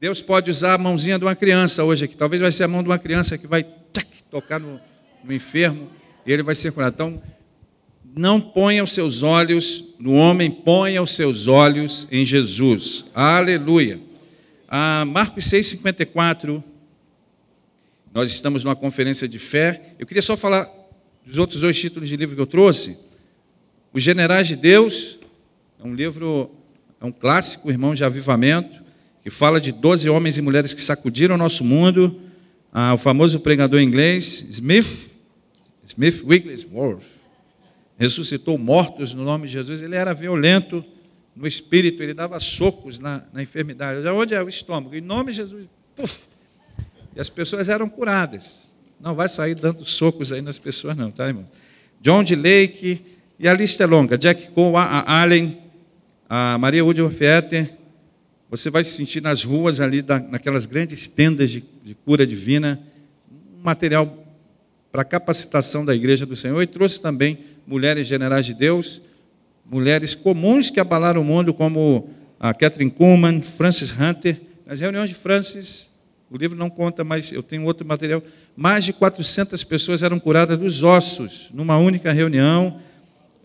Deus pode usar a mãozinha de uma criança hoje aqui. Talvez vai ser a mão de uma criança que vai tchac, tocar no, no enfermo e ele vai ser curado. Então, não ponha os seus olhos no homem, ponha os seus olhos em Jesus. Aleluia. Ah, Marcos 6,54. Nós estamos numa conferência de fé. Eu queria só falar dos outros dois títulos de livro que eu trouxe. Os Generais de Deus, é um livro, é um clássico, irmão de avivamento, que fala de 12 homens e mulheres que sacudiram o nosso mundo. Ah, o famoso pregador inglês, Smith, Smith Wigglesworth ressuscitou mortos no nome de Jesus, ele era violento no espírito, ele dava socos na, na enfermidade. Onde é o estômago? Em nome de Jesus, puf! E as pessoas eram curadas. Não vai sair dando socos aí nas pessoas, não, tá, irmão? John de Lake, e a lista é longa. Jack Cole, a Allen, a Maria Woodworth Etter. Você vai se sentir nas ruas ali, naquelas grandes tendas de, de cura divina, um material para capacitação da igreja do Senhor, e trouxe também mulheres generais de Deus, mulheres comuns que abalaram o mundo, como a Catherine Kuhlman, Francis Hunter. Nas reuniões de Francis, o livro não conta, mas eu tenho outro material. Mais de 400 pessoas eram curadas dos ossos, numa única reunião.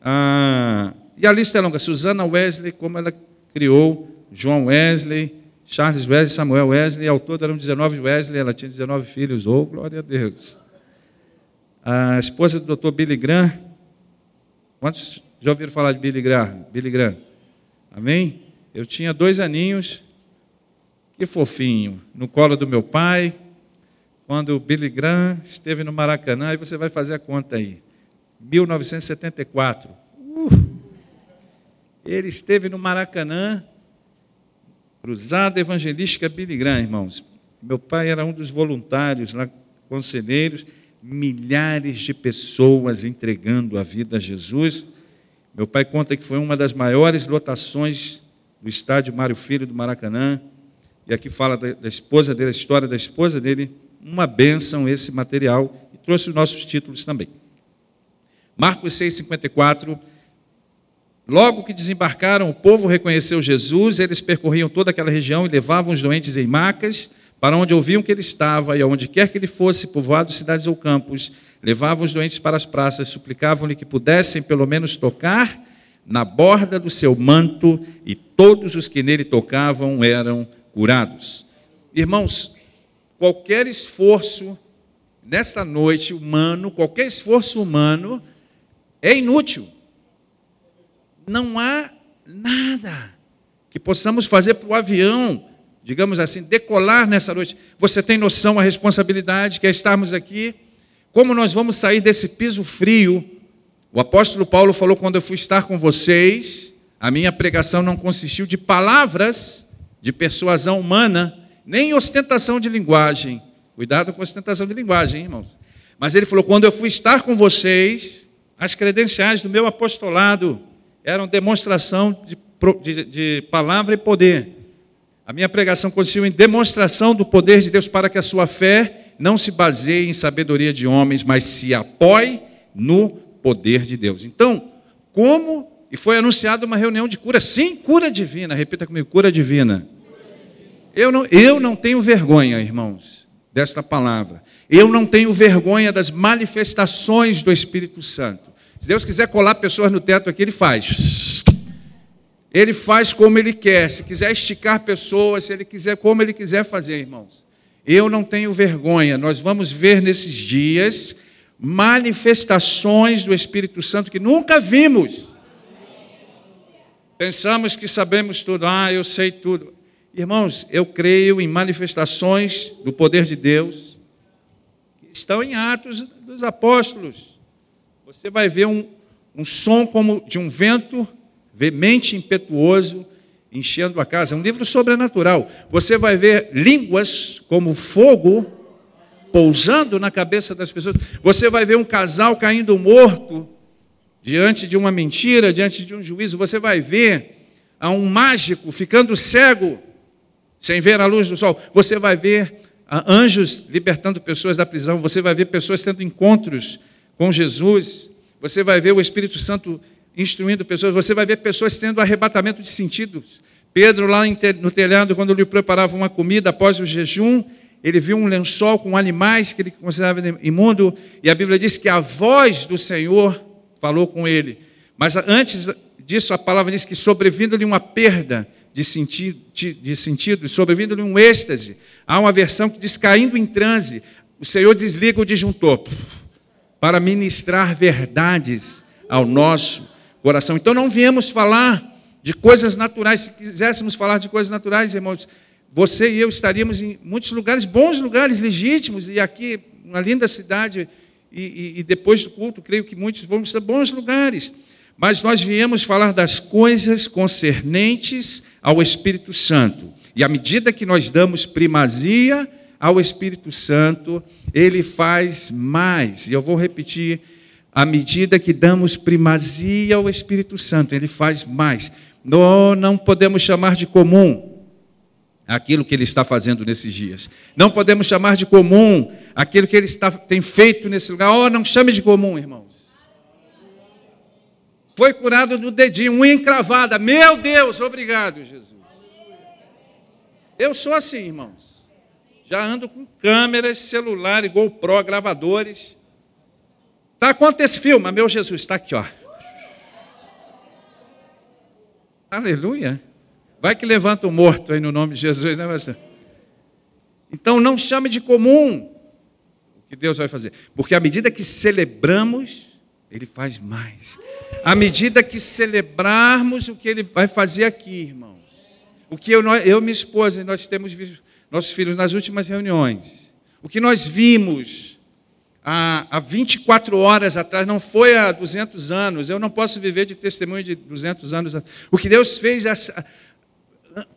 Ah, e a lista é longa. Susana Wesley, como ela criou, João Wesley, Charles Wesley, Samuel Wesley, ao todo eram 19 Wesley, ela tinha 19 filhos. Oh, glória a Deus. A esposa do Dr. Billy Graham, Quantos já ouviram falar de Billy Graham? Billy Graham. Amém? Eu tinha dois aninhos, que fofinho, no colo do meu pai, quando o Billy Graham esteve no Maracanã, aí você vai fazer a conta aí. 1974. Uh, ele esteve no Maracanã, Cruzada Evangelística Billy Graham, irmãos. Meu pai era um dos voluntários lá, conselheiros, milhares de pessoas entregando a vida a Jesus. Meu pai conta que foi uma das maiores lotações do estádio Mário Filho do Maracanã. E aqui fala da, da esposa dele, a história da esposa dele. Uma bênção esse material. E trouxe os nossos títulos também. Marcos 6,54. Logo que desembarcaram, o povo reconheceu Jesus, eles percorriam toda aquela região e levavam os doentes em macas para onde ouviam que ele estava, e aonde quer que ele fosse, povoados, cidades ou campos, levavam os doentes para as praças, suplicavam-lhe que pudessem pelo menos tocar na borda do seu manto, e todos os que nele tocavam eram curados. Irmãos, qualquer esforço nesta noite humano, qualquer esforço humano é inútil. Não há nada que possamos fazer para o avião digamos assim, decolar nessa noite. Você tem noção a responsabilidade que é estarmos aqui? Como nós vamos sair desse piso frio? O apóstolo Paulo falou: quando eu fui estar com vocês, a minha pregação não consistiu de palavras de persuasão humana, nem ostentação de linguagem. Cuidado com ostentação de linguagem, hein, irmãos. Mas ele falou: quando eu fui estar com vocês, as credenciais do meu apostolado eram demonstração de, de, de palavra e poder. A minha pregação consistiu em demonstração do poder de Deus para que a sua fé não se baseie em sabedoria de homens, mas se apoie no poder de Deus. Então, como e foi anunciada uma reunião de cura, sim, cura divina, repita comigo, cura divina. Eu não, eu não tenho vergonha, irmãos, desta palavra. Eu não tenho vergonha das manifestações do Espírito Santo. Se Deus quiser colar pessoas no teto aqui, Ele faz. Ele faz como ele quer. Se quiser esticar pessoas, se ele quiser, como ele quiser fazer, irmãos. Eu não tenho vergonha. Nós vamos ver nesses dias manifestações do Espírito Santo que nunca vimos. Pensamos que sabemos tudo. Ah, eu sei tudo. Irmãos, eu creio em manifestações do poder de Deus que estão em Atos dos Apóstolos. Você vai ver um, um som como de um vento veemente impetuoso, enchendo a casa. É um livro sobrenatural. Você vai ver línguas como fogo pousando na cabeça das pessoas. Você vai ver um casal caindo morto diante de uma mentira, diante de um juízo. Você vai ver a um mágico ficando cego sem ver a luz do sol. Você vai ver anjos libertando pessoas da prisão. Você vai ver pessoas tendo encontros com Jesus. Você vai ver o Espírito Santo instruindo pessoas, você vai ver pessoas tendo arrebatamento de sentidos, Pedro, lá no telhado, quando lhe preparava uma comida após o jejum, ele viu um lençol com animais que ele considerava imundo, e a Bíblia diz que a voz do Senhor falou com ele. Mas antes disso, a palavra diz que sobrevindo-lhe uma perda de sentido, de sentido sobrevindo-lhe um êxtase. Há uma versão que diz caindo em transe, o Senhor desliga o disjuntor para ministrar verdades ao nosso coração. Então não viemos falar de coisas naturais. Se quiséssemos falar de coisas naturais, irmãos, você e eu estaríamos em muitos lugares, bons lugares, legítimos, e aqui, uma linda cidade, e, e, e depois do culto, creio que muitos vão estar bons lugares. Mas nós viemos falar das coisas concernentes ao Espírito Santo. E à medida que nós damos primazia ao Espírito Santo, ele faz mais. E eu vou repetir: à medida que damos primazia ao Espírito Santo, ele faz mais. Nós não podemos chamar de comum aquilo que ele está fazendo nesses dias. Não podemos chamar de comum aquilo que ele está, tem feito nesse lugar. Oh, não chame de comum, irmãos. Foi curado no dedinho, unha encravada. Meu Deus, obrigado, Jesus. Eu sou assim, irmãos. Já ando com câmeras, celular, GoPro, gravadores. Tá quanto esse filme? Meu Jesus, está aqui, ó. Aleluia. Vai que levanta o morto aí no nome de Jesus, né, pastor? Então não chame de comum o que Deus vai fazer. Porque à medida que celebramos, Ele faz mais. À medida que celebrarmos o que Ele vai fazer aqui, irmãos. O que eu, eu minha esposa, nós temos visto nossos filhos nas últimas reuniões. O que nós vimos há, há 24 horas atrás, não foi há 200 anos. Eu não posso viver de testemunho de 200 anos. O que Deus fez essa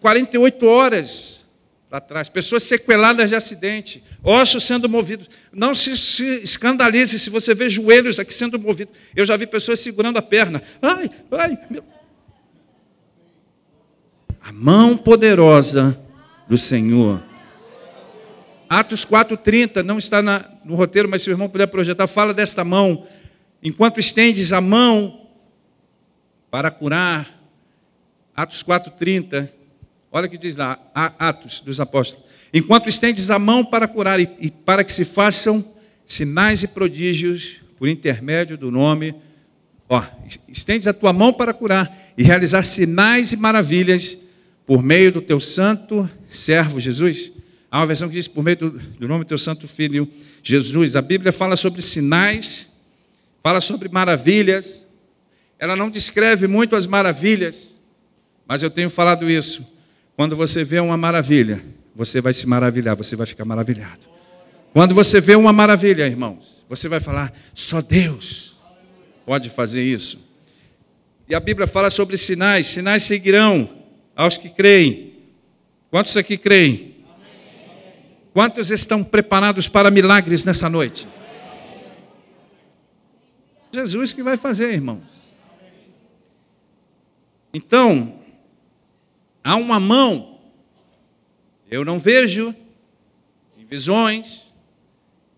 48 horas para trás, pessoas sequeladas de acidente, ossos sendo movidos. Não se, se, escandalize se você vê joelhos aqui sendo movidos. Eu já vi pessoas segurando a perna. Ai, ai, meu. A mão poderosa do Senhor. Atos 4,30, não está na, no roteiro, mas se o irmão puder projetar, fala desta mão. Enquanto estendes a mão para curar. Atos 4,30 Olha o que diz lá, Atos dos Apóstolos. Enquanto estendes a mão para curar e, e para que se façam sinais e prodígios por intermédio do nome, ó, estendes a tua mão para curar e realizar sinais e maravilhas por meio do teu santo servo Jesus. Há uma versão que diz por meio do, do nome do teu santo filho Jesus. A Bíblia fala sobre sinais, fala sobre maravilhas. Ela não descreve muito as maravilhas, mas eu tenho falado isso quando você vê uma maravilha, você vai se maravilhar, você vai ficar maravilhado. Quando você vê uma maravilha, irmãos, você vai falar: só Deus pode fazer isso. E a Bíblia fala sobre sinais: sinais seguirão aos que creem. Quantos aqui creem? Quantos estão preparados para milagres nessa noite? Jesus que vai fazer, irmãos. Então, Há uma mão. Eu não vejo em visões.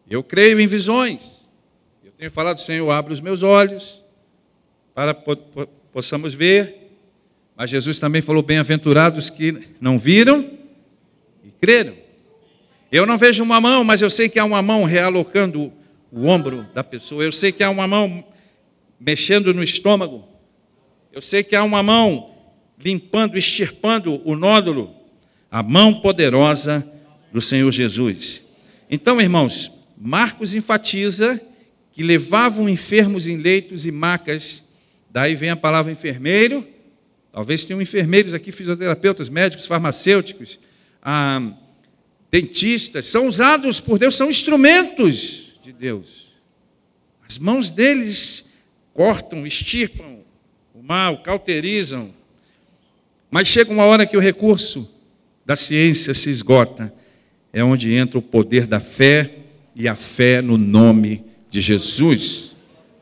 Eu creio em visões. Eu tenho falado, Senhor, abre os meus olhos para possamos ver. Mas Jesus também falou: bem-aventurados que não viram e creram. Eu não vejo uma mão, mas eu sei que há uma mão realocando o ombro da pessoa. Eu sei que há uma mão mexendo no estômago. Eu sei que há uma mão limpando, extirpando o nódulo, a mão poderosa do Senhor Jesus. Então, irmãos, Marcos enfatiza que levavam enfermos em leitos e macas, daí vem a palavra enfermeiro, talvez tenham enfermeiros aqui, fisioterapeutas, médicos, farmacêuticos, ah, dentistas, são usados por Deus, são instrumentos de Deus. As mãos deles cortam, extirpam o mal, cauterizam, mas chega uma hora que o recurso da ciência se esgota. É onde entra o poder da fé e a fé no nome de Jesus.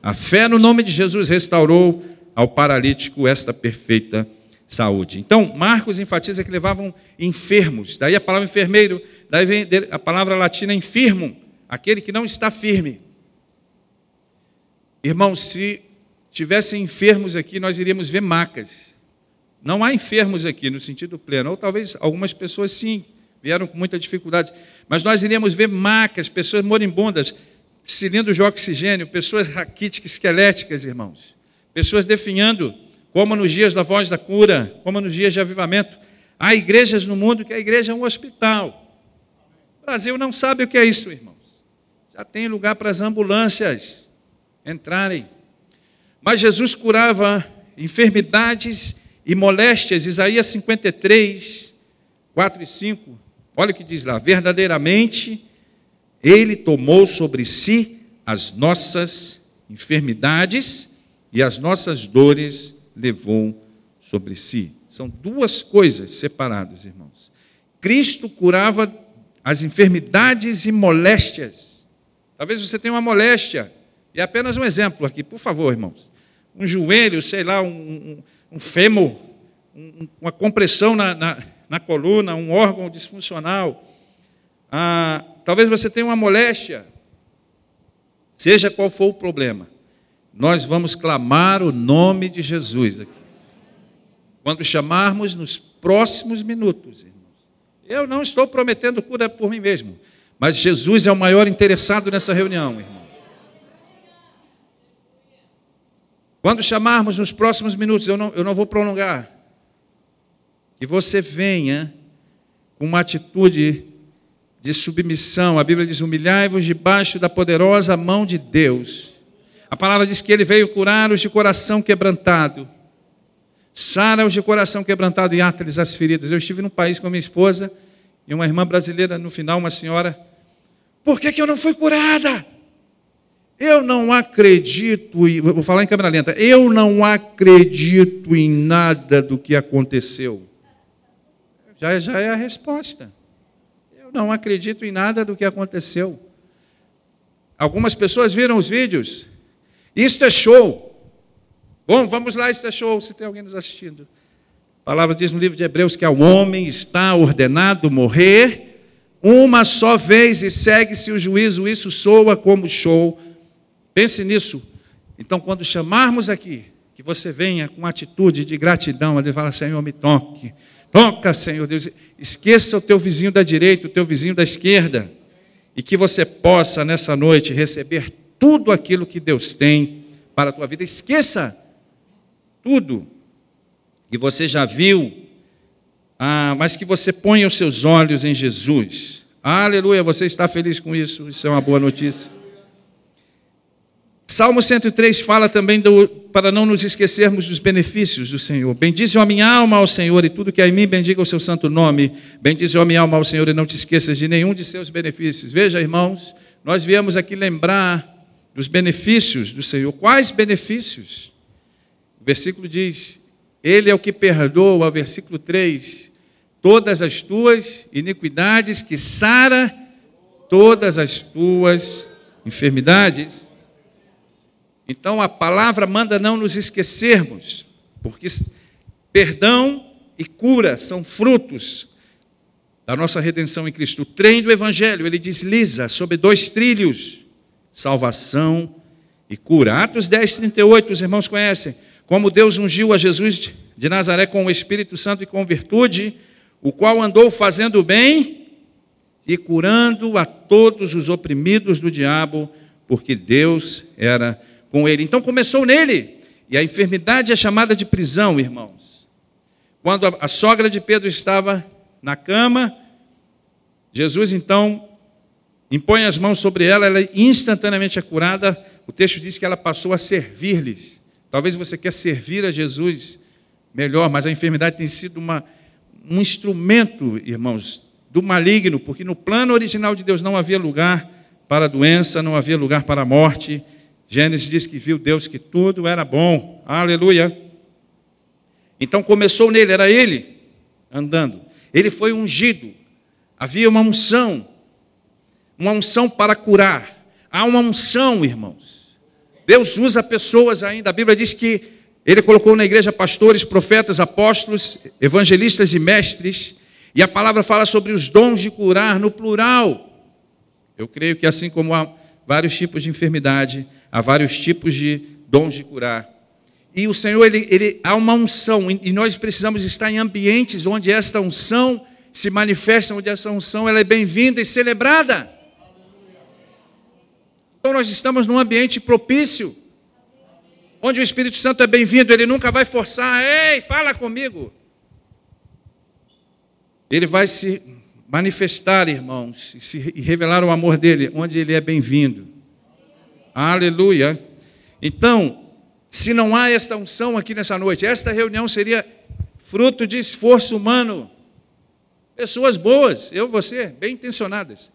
A fé no nome de Jesus restaurou ao paralítico esta perfeita saúde. Então, Marcos enfatiza que levavam enfermos, daí a palavra enfermeiro, daí vem a palavra latina infirmo, aquele que não está firme. Irmãos, se tivessem enfermos aqui, nós iríamos ver macas. Não há enfermos aqui no sentido pleno, ou talvez algumas pessoas sim, vieram com muita dificuldade, mas nós iríamos ver macas, pessoas moribundas, cilindros de oxigênio, pessoas raquíticas, esqueléticas, irmãos, pessoas definhando, como nos dias da voz da cura, como nos dias de avivamento. Há igrejas no mundo que a igreja é um hospital. O Brasil não sabe o que é isso, irmãos. Já tem lugar para as ambulâncias entrarem. Mas Jesus curava enfermidades e moléstias, Isaías 53, 4 e 5. Olha o que diz lá: verdadeiramente ele tomou sobre si as nossas enfermidades e as nossas dores levou sobre si. São duas coisas separadas, irmãos. Cristo curava as enfermidades e moléstias. Talvez você tenha uma moléstia, e apenas um exemplo aqui, por favor, irmãos. Um joelho, sei lá, um, um, um fêmur, um, uma compressão na, na, na, coluna, um órgão disfuncional. Ah, talvez você tenha uma moléstia, seja qual for o problema. Nós vamos clamar o nome de Jesus aqui. Quando chamarmos nos próximos minutos, irmãos. Eu não estou prometendo cura por mim mesmo, mas Jesus é o maior interessado nessa reunião, irmão. Quando chamarmos nos próximos minutos, eu não, eu não vou prolongar, que você venha com uma atitude de submissão. A Bíblia diz: humilhai-vos debaixo da poderosa mão de Deus. A palavra diz que ele veio curar os de coração quebrantado, sara os de coração quebrantado e ata-lhes as feridas. Eu estive num país com minha esposa e uma irmã brasileira, no final, uma senhora. Por que, que eu não fui curada? Eu não acredito, vou falar em câmera lenta, eu não acredito em nada do que aconteceu. Já, já é a resposta. Eu não acredito em nada do que aconteceu. Algumas pessoas viram os vídeos. Isto é show. Bom, vamos lá, isto é show, se tem alguém nos assistindo. A palavra diz no livro de Hebreus que ao homem está ordenado morrer uma só vez e segue-se o juízo. Isso soa como show Pense nisso. Então, quando chamarmos aqui, que você venha com atitude de gratidão, ele fala, Senhor, me toque. Toca, Senhor Deus. Esqueça o teu vizinho da direita, o teu vizinho da esquerda. E que você possa, nessa noite, receber tudo aquilo que Deus tem para a tua vida. Esqueça tudo que você já viu, ah, mas que você ponha os seus olhos em Jesus. Aleluia, você está feliz com isso? Isso é uma boa notícia. Salmo 103 fala também do, para não nos esquecermos dos benefícios do Senhor. Bendize a minha alma ao Senhor e tudo que há em mim bendiga o seu santo nome. Bendize a minha alma ao Senhor e não te esqueças de nenhum de seus benefícios. Veja, irmãos, nós viemos aqui lembrar dos benefícios do Senhor. Quais benefícios? O versículo diz: Ele é o que perdoa, versículo 3, todas as tuas iniquidades, que sara todas as tuas enfermidades. Então a palavra manda não nos esquecermos, porque perdão e cura são frutos da nossa redenção em Cristo. O trem do Evangelho, ele desliza sobre dois trilhos: salvação e cura. Atos 10, 38, os irmãos conhecem. Como Deus ungiu a Jesus de Nazaré com o Espírito Santo e com virtude, o qual andou fazendo bem e curando a todos os oprimidos do diabo, porque Deus era com ele. Então começou nele. E a enfermidade é chamada de prisão, irmãos. Quando a, a sogra de Pedro estava na cama, Jesus então impõe as mãos sobre ela, ela instantaneamente é curada. O texto diz que ela passou a servir-lhes. Talvez você quer servir a Jesus melhor, mas a enfermidade tem sido uma, um instrumento, irmãos, do maligno, porque no plano original de Deus não havia lugar para a doença, não havia lugar para a morte. Gênesis diz que viu Deus que tudo era bom. Aleluia. Então começou nele, era ele andando. Ele foi ungido. Havia uma unção. Uma unção para curar. Há uma unção, irmãos. Deus usa pessoas ainda. A Bíblia diz que ele colocou na igreja pastores, profetas, apóstolos, evangelistas e mestres. E a palavra fala sobre os dons de curar no plural. Eu creio que assim como há vários tipos de enfermidade, há vários tipos de dons de curar. e o Senhor, ele, ele, há uma unção, e nós precisamos estar em ambientes onde esta unção se manifesta, onde essa unção ela é bem-vinda e celebrada. Então nós estamos num ambiente propício, onde o Espírito Santo é bem-vindo, ele nunca vai forçar, ei, fala comigo. Ele vai se manifestar, irmãos, e, se, e revelar o amor dele, onde ele é bem-vindo. Aleluia. Então, se não há esta unção aqui nessa noite, esta reunião seria fruto de esforço humano. Pessoas boas, eu, você, bem intencionadas.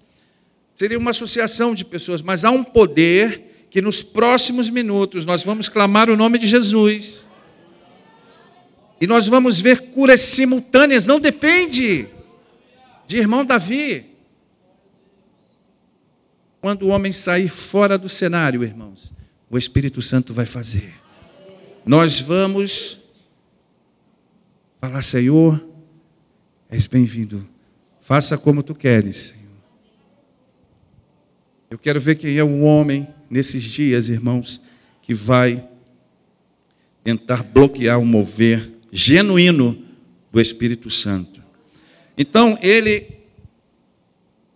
Seria uma associação de pessoas, mas há um poder que nos próximos minutos nós vamos clamar o nome de Jesus. E nós vamos ver curas simultâneas, não depende de irmão Davi. Quando o homem sair fora do cenário, irmãos, o Espírito Santo vai fazer. Nós vamos falar, Senhor, és bem-vindo. Faça como tu queres. Eu quero ver quem é o homem nesses dias, irmãos, que vai tentar bloquear o mover genuíno do Espírito Santo. Então, ele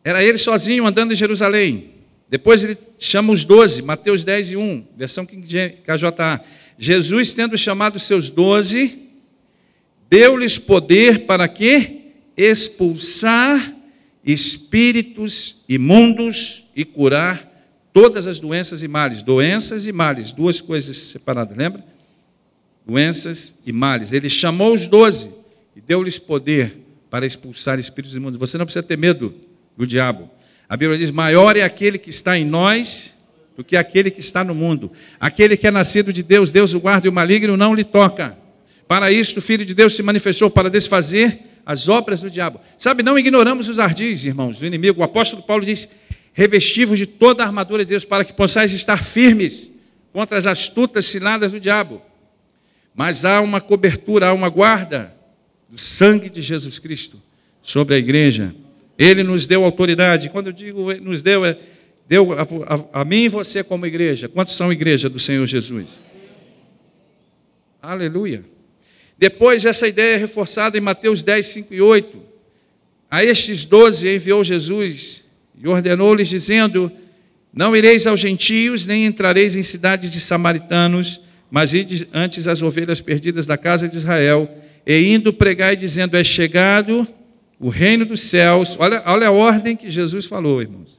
era ele sozinho andando em Jerusalém. Depois ele chama os doze, Mateus 10 e 1, versão KJA. Jesus, tendo chamado seus doze, deu-lhes poder para quê? Expulsar espíritos imundos e curar todas as doenças e males. Doenças e males, duas coisas separadas, lembra? Doenças e males. Ele chamou os doze e deu-lhes poder para expulsar espíritos imundos. Você não precisa ter medo do diabo. A Bíblia diz: maior é aquele que está em nós do que aquele que está no mundo. Aquele que é nascido de Deus, Deus o guarda e o maligno não lhe toca. Para isto, o Filho de Deus se manifestou para desfazer as obras do diabo. Sabe, não ignoramos os ardis, irmãos, do inimigo. O apóstolo Paulo diz: revestivos de toda a armadura de Deus, para que possais estar firmes contra as astutas ciladas do diabo. Mas há uma cobertura, há uma guarda do sangue de Jesus Cristo sobre a igreja. Ele nos deu autoridade. Quando eu digo nos deu, é deu a, a, a mim e você como igreja. Quantos são igreja do Senhor Jesus? Aleluia. Depois, essa ideia é reforçada em Mateus 10, 5 e 8. A estes doze enviou Jesus e ordenou-lhes, dizendo: Não ireis aos gentios, nem entrareis em cidades de samaritanos, mas ide antes as ovelhas perdidas da casa de Israel, e indo pregar e dizendo: É chegado o reino dos céus. Olha, olha a ordem que Jesus falou, irmãos.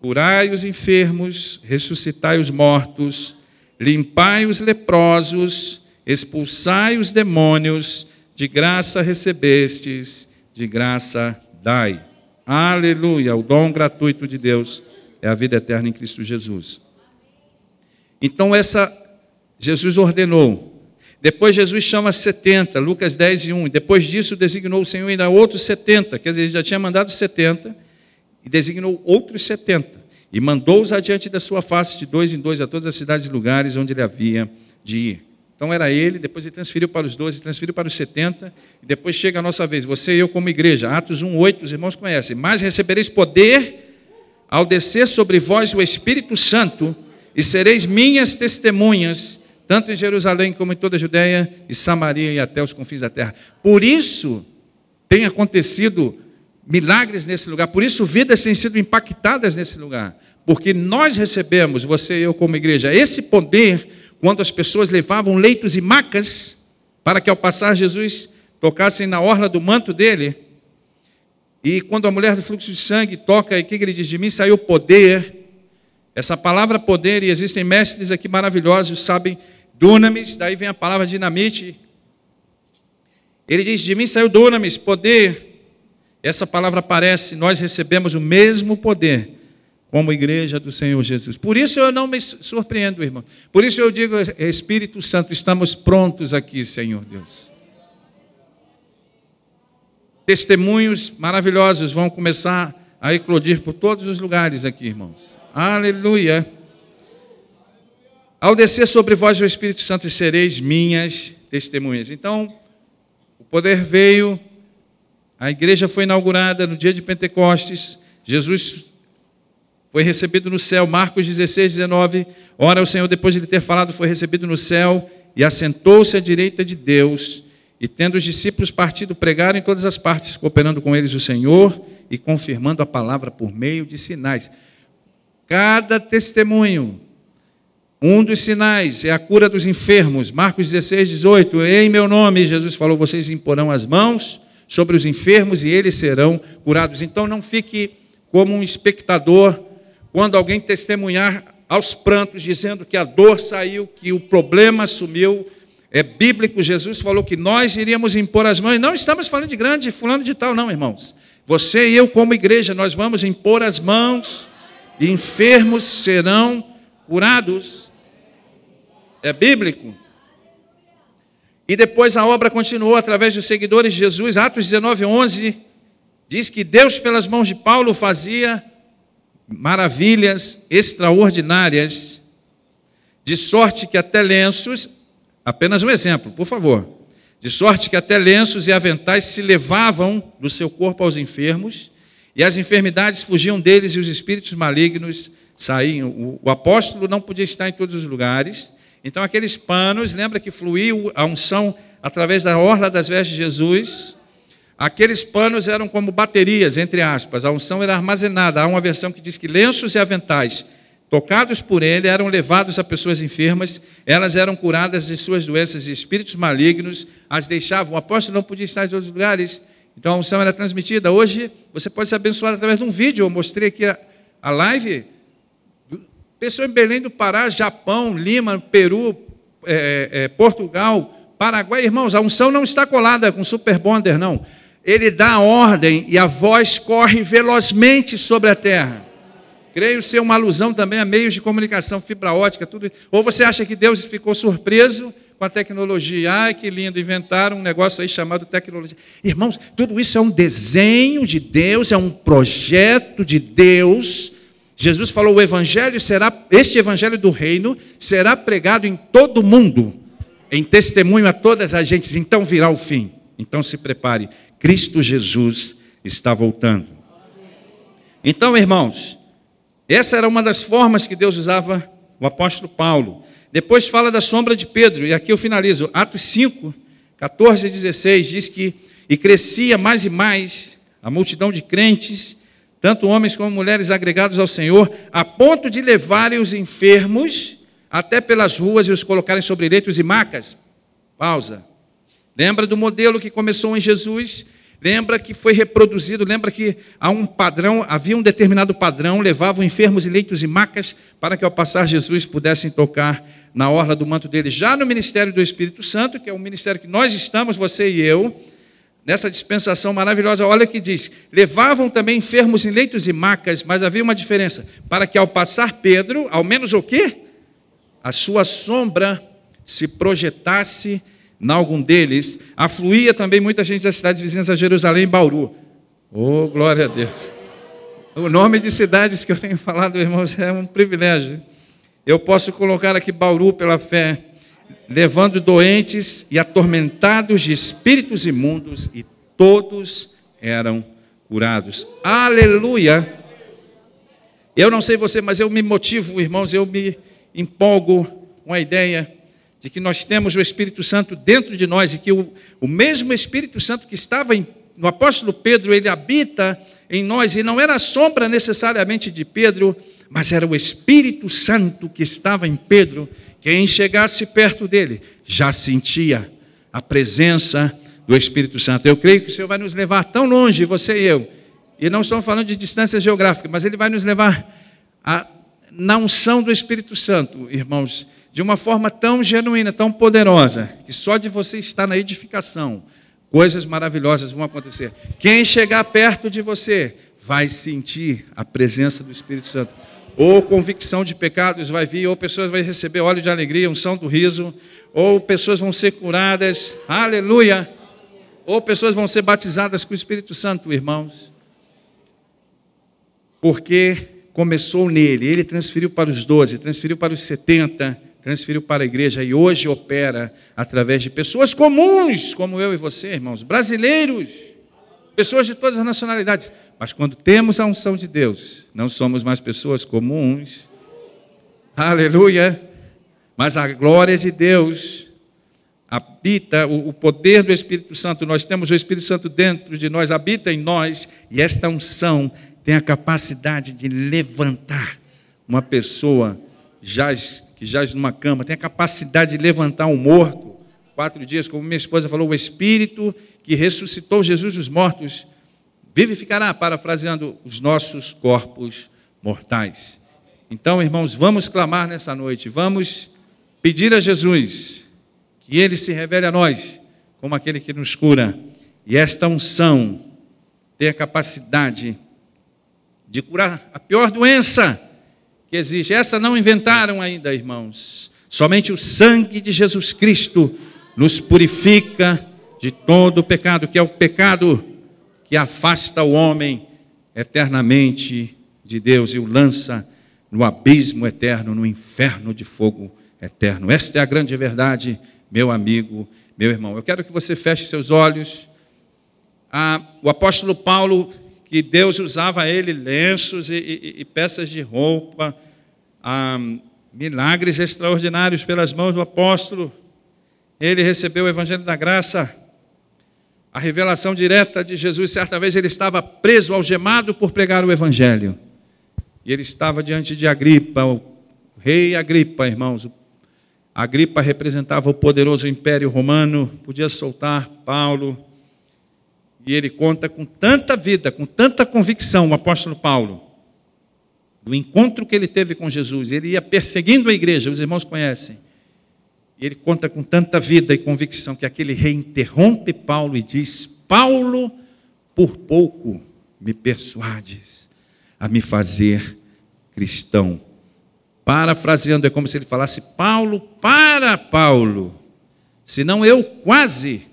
Curai os enfermos, ressuscitai os mortos, limpai os leprosos, expulsai os demônios, de graça recebestes, de graça dai. Aleluia! O dom gratuito de Deus é a vida eterna em Cristo Jesus. Então, essa Jesus ordenou. Depois Jesus chama 70, Lucas 10 e 1. Depois disso, designou o Senhor ainda outros 70, quer dizer, ele já tinha mandado 70 e designou outros setenta, e mandou-os adiante da sua face de dois em dois a todas as cidades e lugares onde ele havia de ir. Então era ele, depois ele transferiu para os doze, transferiu para os setenta, e depois chega a nossa vez, você e eu como igreja, Atos 1, 8, os irmãos conhecem, mas recebereis poder ao descer sobre vós o Espírito Santo, e sereis minhas testemunhas, tanto em Jerusalém como em toda a Judéia e Samaria e até os confins da terra. Por isso tem acontecido milagres nesse lugar, por isso vidas têm sido impactadas nesse lugar, porque nós recebemos, você e eu como igreja, esse poder quando as pessoas levavam leitos e macas para que ao passar Jesus tocassem na orla do manto dele. E quando a mulher do fluxo de sangue toca, e o que ele diz de mim? Saiu poder. Essa palavra poder, e existem mestres aqui maravilhosos, sabem, dunamis, daí vem a palavra dinamite. Ele diz: De mim saiu dunamis, poder, essa palavra aparece, nós recebemos o mesmo poder como igreja do Senhor Jesus. Por isso eu não me surpreendo, irmão. Por isso eu digo, Espírito Santo, estamos prontos aqui, Senhor Deus. Testemunhos maravilhosos vão começar a eclodir por todos os lugares aqui, irmãos. Aleluia. Ao descer sobre vós o Espírito Santo, sereis minhas testemunhas. Então, o poder veio, a igreja foi inaugurada no dia de Pentecostes. Jesus foi recebido no céu. Marcos 16, 19. Ora, o Senhor, depois de ter falado, foi recebido no céu e assentou-se à direita de Deus. E tendo os discípulos partido, pregaram em todas as partes, cooperando com eles o Senhor e confirmando a palavra por meio de sinais. Cada testemunho, um dos sinais é a cura dos enfermos. Marcos 16, 18. Em meu nome, Jesus falou: vocês imporão as mãos sobre os enfermos e eles serão curados. Então não fique como um espectador quando alguém testemunhar aos prantos, dizendo que a dor saiu, que o problema sumiu. É bíblico, Jesus falou que nós iríamos impor as mãos. Não estamos falando de grande fulano de tal, não, irmãos. Você e eu, como igreja, nós vamos impor as mãos e enfermos serão curados. É bíblico. E depois a obra continuou através dos seguidores de Jesus. Atos 19, 11 diz que Deus, pelas mãos de Paulo, fazia maravilhas extraordinárias, de sorte que até lenços, apenas um exemplo, por favor, de sorte que até lenços e aventais se levavam do seu corpo aos enfermos, e as enfermidades fugiam deles e os espíritos malignos saíam. O, o apóstolo não podia estar em todos os lugares, então aqueles panos, lembra que fluiu a unção através da orla das vestes de Jesus, Aqueles panos eram como baterias, entre aspas, a unção era armazenada. Há uma versão que diz que lenços e aventais, tocados por ele, eram levados a pessoas enfermas, elas eram curadas de suas doenças e espíritos malignos, as deixavam. O apóstolo não podia estar em outros lugares, então a unção era transmitida. Hoje você pode ser abençoado através de um vídeo. Eu mostrei aqui a, a live. Pessoa em Belém do Pará, Japão, Lima, Peru, é, é, Portugal, Paraguai. Irmãos, a unção não está colada com super bonder, não ele dá a ordem e a voz corre velozmente sobre a terra. Creio ser uma alusão também a meios de comunicação, fibra ótica, tudo. Ou você acha que Deus ficou surpreso com a tecnologia? Ai, que lindo, inventaram um negócio aí chamado tecnologia. Irmãos, tudo isso é um desenho de Deus, é um projeto de Deus. Jesus falou: o evangelho será, este evangelho do reino será pregado em todo o mundo, em testemunho a todas as gentes, então virá o fim. Então se prepare. Cristo Jesus está voltando. Então, irmãos, essa era uma das formas que Deus usava o apóstolo Paulo. Depois fala da sombra de Pedro, e aqui eu finalizo. Atos 5, 14 e 16 diz que e crescia mais e mais a multidão de crentes, tanto homens como mulheres agregados ao Senhor, a ponto de levarem os enfermos até pelas ruas e os colocarem sobre leitos e macas. Pausa. Lembra do modelo que começou em Jesus? Lembra que foi reproduzido, lembra que há um padrão, havia um determinado padrão, levavam enfermos e leitos e macas para que ao passar Jesus pudessem tocar na orla do manto dele. Já no ministério do Espírito Santo, que é o ministério que nós estamos, você e eu, nessa dispensação maravilhosa, olha que diz: levavam também enfermos em leitos e macas, mas havia uma diferença, para que ao passar Pedro, ao menos o quê? A sua sombra se projetasse em algum deles, afluía também muita gente das cidades vizinhas a Jerusalém e Bauru. Oh, glória a Deus. O nome de cidades que eu tenho falado, irmãos, é um privilégio. Eu posso colocar aqui Bauru pela fé, levando doentes e atormentados de espíritos imundos, e todos eram curados. Aleluia! Eu não sei você, mas eu me motivo, irmãos, eu me empolgo com a ideia de que nós temos o Espírito Santo dentro de nós e que o, o mesmo Espírito Santo que estava em, no apóstolo Pedro, ele habita em nós e não era a sombra necessariamente de Pedro, mas era o Espírito Santo que estava em Pedro. Quem chegasse perto dele já sentia a presença do Espírito Santo. Eu creio que o Senhor vai nos levar tão longe, você e eu, e não estamos falando de distância geográfica, mas ele vai nos levar a, na unção do Espírito Santo, irmãos de uma forma tão genuína, tão poderosa, que só de você estar na edificação, coisas maravilhosas vão acontecer. Quem chegar perto de você vai sentir a presença do Espírito Santo. Ou convicção de pecados vai vir, ou pessoas vão receber óleo de alegria, unção do riso, ou pessoas vão ser curadas, aleluia, ou pessoas vão ser batizadas com o Espírito Santo, irmãos. Porque começou nele, ele transferiu para os doze, transferiu para os setenta, transferiu para a igreja e hoje opera através de pessoas comuns, como eu e você, irmãos, brasileiros, pessoas de todas as nacionalidades. Mas quando temos a unção de Deus, não somos mais pessoas comuns. Aleluia! Mas a glória de Deus habita o poder do Espírito Santo, nós temos o Espírito Santo dentro de nós, habita em nós, e esta unção tem a capacidade de levantar uma pessoa jaz, que jaz numa cama, tem a capacidade de levantar um morto. Quatro dias, como minha esposa falou, o Espírito que ressuscitou Jesus dos mortos vivificará, parafraseando, os nossos corpos mortais. Então, irmãos, vamos clamar nessa noite, vamos pedir a Jesus que ele se revele a nós como aquele que nos cura. E esta unção tem a capacidade de curar a pior doença que existe. Essa não inventaram ainda, irmãos. Somente o sangue de Jesus Cristo nos purifica de todo o pecado, que é o pecado que afasta o homem eternamente de Deus e o lança no abismo eterno, no inferno de fogo eterno. Esta é a grande verdade, meu amigo, meu irmão. Eu quero que você feche seus olhos. Ah, o apóstolo Paulo, que Deus usava ele lenços e, e, e peças de roupa, ah, milagres extraordinários pelas mãos do apóstolo. Ele recebeu o evangelho da graça a revelação direta de Jesus. Certa vez ele estava preso, algemado por pregar o Evangelho. E ele estava diante de Agripa, o rei Agripa, irmãos. Agripa representava o poderoso império romano, podia soltar Paulo. E ele conta com tanta vida, com tanta convicção, o apóstolo Paulo, do encontro que ele teve com Jesus. Ele ia perseguindo a igreja, os irmãos conhecem e ele conta com tanta vida e convicção que aquele rei interrompe Paulo e diz: Paulo, por pouco me persuades a me fazer cristão. Parafraseando, é como se ele falasse: Paulo, para Paulo, senão eu quase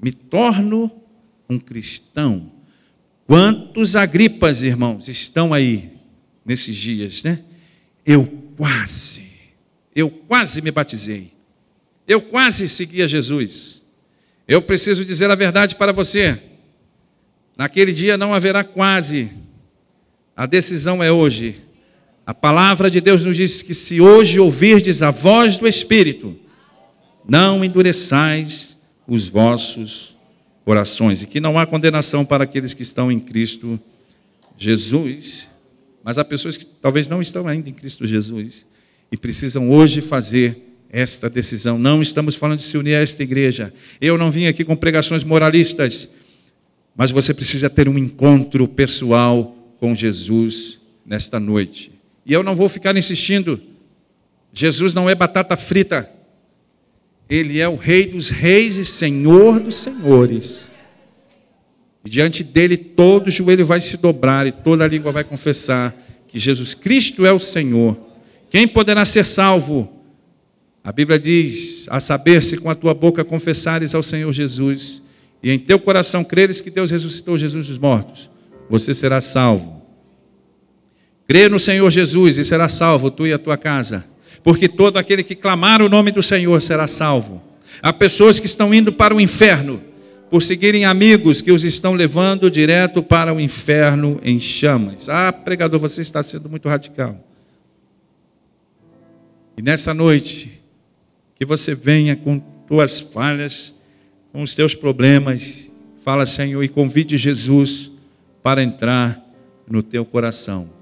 me torno um cristão. Quantos agripas, irmãos, estão aí nesses dias, né? Eu quase eu quase me batizei. Eu quase segui a Jesus. Eu preciso dizer a verdade para você. Naquele dia não haverá quase. A decisão é hoje. A palavra de Deus nos diz que se hoje ouvirdes a voz do Espírito, não endureçais os vossos corações, e que não há condenação para aqueles que estão em Cristo Jesus, mas há pessoas que talvez não estão ainda em Cristo Jesus e precisam hoje fazer esta decisão. Não estamos falando de se unir a esta igreja. Eu não vim aqui com pregações moralistas, mas você precisa ter um encontro pessoal com Jesus nesta noite. E eu não vou ficar insistindo. Jesus não é batata frita. Ele é o Rei dos Reis e Senhor dos Senhores. E diante dele todo joelho vai se dobrar e toda língua vai confessar que Jesus Cristo é o Senhor quem poderá ser salvo? A Bíblia diz: a saber, se com a tua boca confessares ao Senhor Jesus e em teu coração creres que Deus ressuscitou Jesus dos mortos, você será salvo. Crê no Senhor Jesus e será salvo, tu e a tua casa, porque todo aquele que clamar o nome do Senhor será salvo. Há pessoas que estão indo para o inferno por seguirem amigos que os estão levando direto para o inferno em chamas. Ah, pregador, você está sendo muito radical. E nessa noite, que você venha com tuas falhas, com os teus problemas, fala, Senhor, e convide Jesus para entrar no teu coração.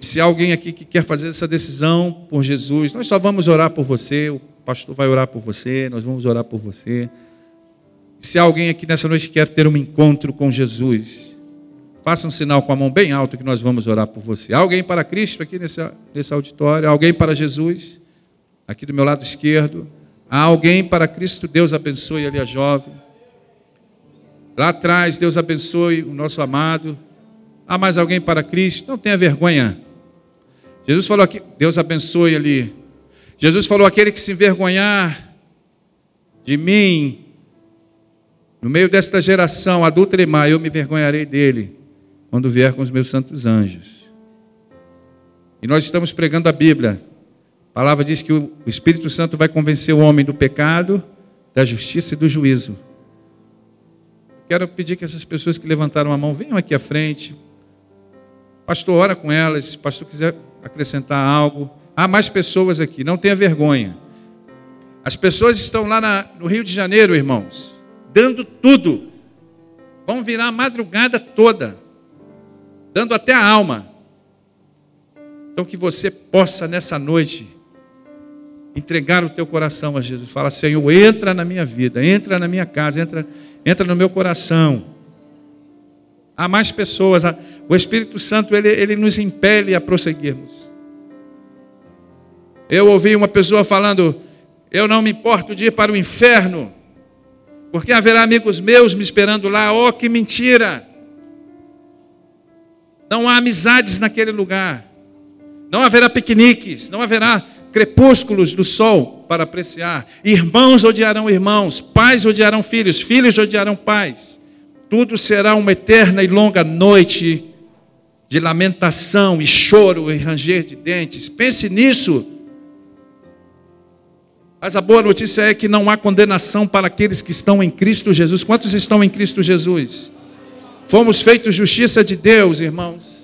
Se alguém aqui que quer fazer essa decisão por Jesus, nós só vamos orar por você, o pastor vai orar por você, nós vamos orar por você. Se alguém aqui nessa noite que quer ter um encontro com Jesus, Faça um sinal com a mão bem alta que nós vamos orar por você. Alguém para Cristo aqui nesse, nesse auditório? Alguém para Jesus? Aqui do meu lado esquerdo. Há alguém para Cristo? Deus abençoe ali a jovem. Lá atrás, Deus abençoe o nosso amado. Há mais alguém para Cristo? Não tenha vergonha. Jesus falou aqui, Deus abençoe ali. Jesus falou: aquele que se envergonhar de mim, no meio desta geração adulta e má, eu me envergonharei dele quando vier com os meus santos anjos. E nós estamos pregando a Bíblia. A palavra diz que o Espírito Santo vai convencer o homem do pecado, da justiça e do juízo. Quero pedir que essas pessoas que levantaram a mão venham aqui à frente. Pastor, ora com elas. Pastor quiser acrescentar algo. Há mais pessoas aqui, não tenha vergonha. As pessoas estão lá na, no Rio de Janeiro, irmãos, dando tudo. Vão virar a madrugada toda, dando até a alma. Então que você possa nessa noite entregar o teu coração a Jesus. Fala, Senhor, entra na minha vida, entra na minha casa, entra, entra no meu coração. Há mais pessoas, o Espírito Santo ele, ele nos impele a prosseguirmos. Eu ouvi uma pessoa falando: Eu não me importo de ir para o inferno, porque haverá amigos meus me esperando lá. Oh, que mentira! Não há amizades naquele lugar, não haverá piqueniques, não haverá crepúsculos do sol para apreciar. Irmãos odiarão irmãos, pais odiarão filhos, filhos odiarão pais. Tudo será uma eterna e longa noite de lamentação e choro e ranger de dentes. Pense nisso. Mas a boa notícia é que não há condenação para aqueles que estão em Cristo Jesus. Quantos estão em Cristo Jesus? Fomos feitos justiça de Deus, irmãos.